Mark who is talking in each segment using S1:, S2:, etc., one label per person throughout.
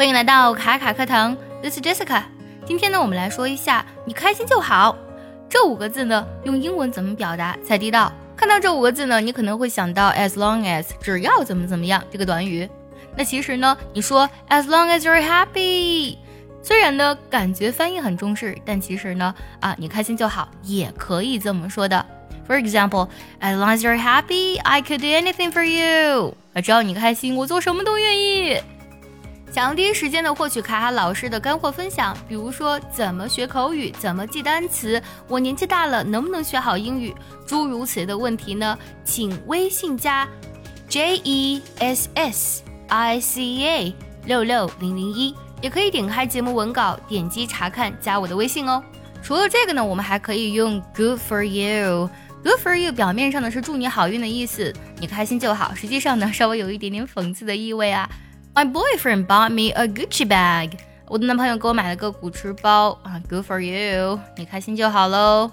S1: 欢迎来到卡卡课堂，This is Jessica。今天呢，我们来说一下“你开心就好”这五个字呢，用英文怎么表达才地道？看到这五个字呢，你可能会想到 “as long as”，只要怎么怎么样这个短语。那其实呢，你说 “as long as you're happy”，虽然呢感觉翻译很中式，但其实呢啊，你开心就好也可以这么说的。For example，as long as you're happy，I could do anything for you。啊，只要你开心，我做什么都愿意。想要第一时间的获取卡卡老师的干货分享，比如说怎么学口语、怎么记单词，我年纪大了能不能学好英语，诸如此类的问题呢？请微信加 J E S S I C A 六六零零一，也可以点开节目文稿，点击查看，加我的微信哦。除了这个呢，我们还可以用 Good for you。Good for you 表面上呢是祝你好运的意思，你开心就好，实际上呢稍微有一点点讽刺的意味啊。My boyfriend bought me a Gucci bag。我的男朋友给我买了个古驰包啊，Good for you，你开心就好喽。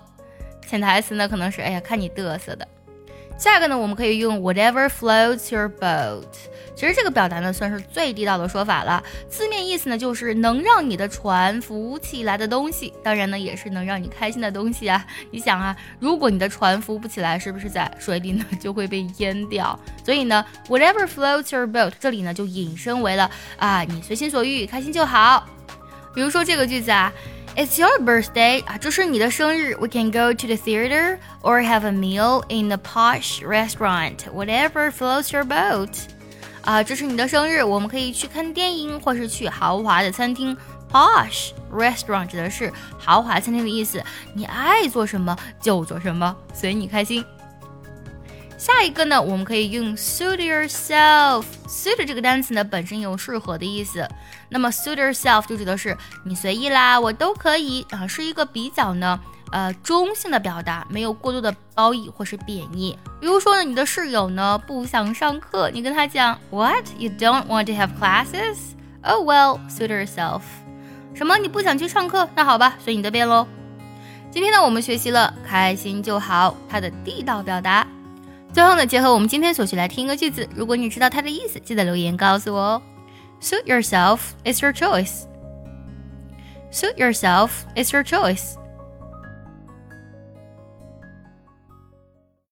S1: 潜台词呢可能是，哎呀，看你嘚瑟的。下一个呢，我们可以用 whatever floats your boat。其实这个表达呢，算是最地道的说法了。字面意思呢，就是能让你的船浮起来的东西。当然呢，也是能让你开心的东西啊。你想啊，如果你的船浮不起来，是不是在水里呢就会被淹掉？所以呢，whatever floats your boat，这里呢就引申为了啊，你随心所欲，开心就好。比如说这个句子啊。It's your birthday 啊，这是你的生日。We can go to the theater or have a meal in the posh restaurant, whatever floats your boat。啊，这是你的生日，我们可以去看电影，或是去豪华的餐厅。Posh restaurant 指的是豪华餐厅的意思。你爱做什么就做什么，随你开心。下一个呢，我们可以用 suit yourself。suit 这个单词呢，本身有适合的意思。那么 suit yourself 就指的是你随意啦，我都可以啊，是一个比较呢呃中性的表达，没有过多的褒义或是贬义。比如说呢，你的室友呢不想上课，你跟他讲 What you don't want to have classes? Oh well, suit yourself。什么？你不想去上课？那好吧，随你的便喽。今天呢，我们学习了开心就好，它的地道表达。最后呢，结合我们今天所学来听一个句子，如果你知道它的意思，记得留言告诉我哦。Suit yourself, it's your choice. Suit yourself, it's your choice.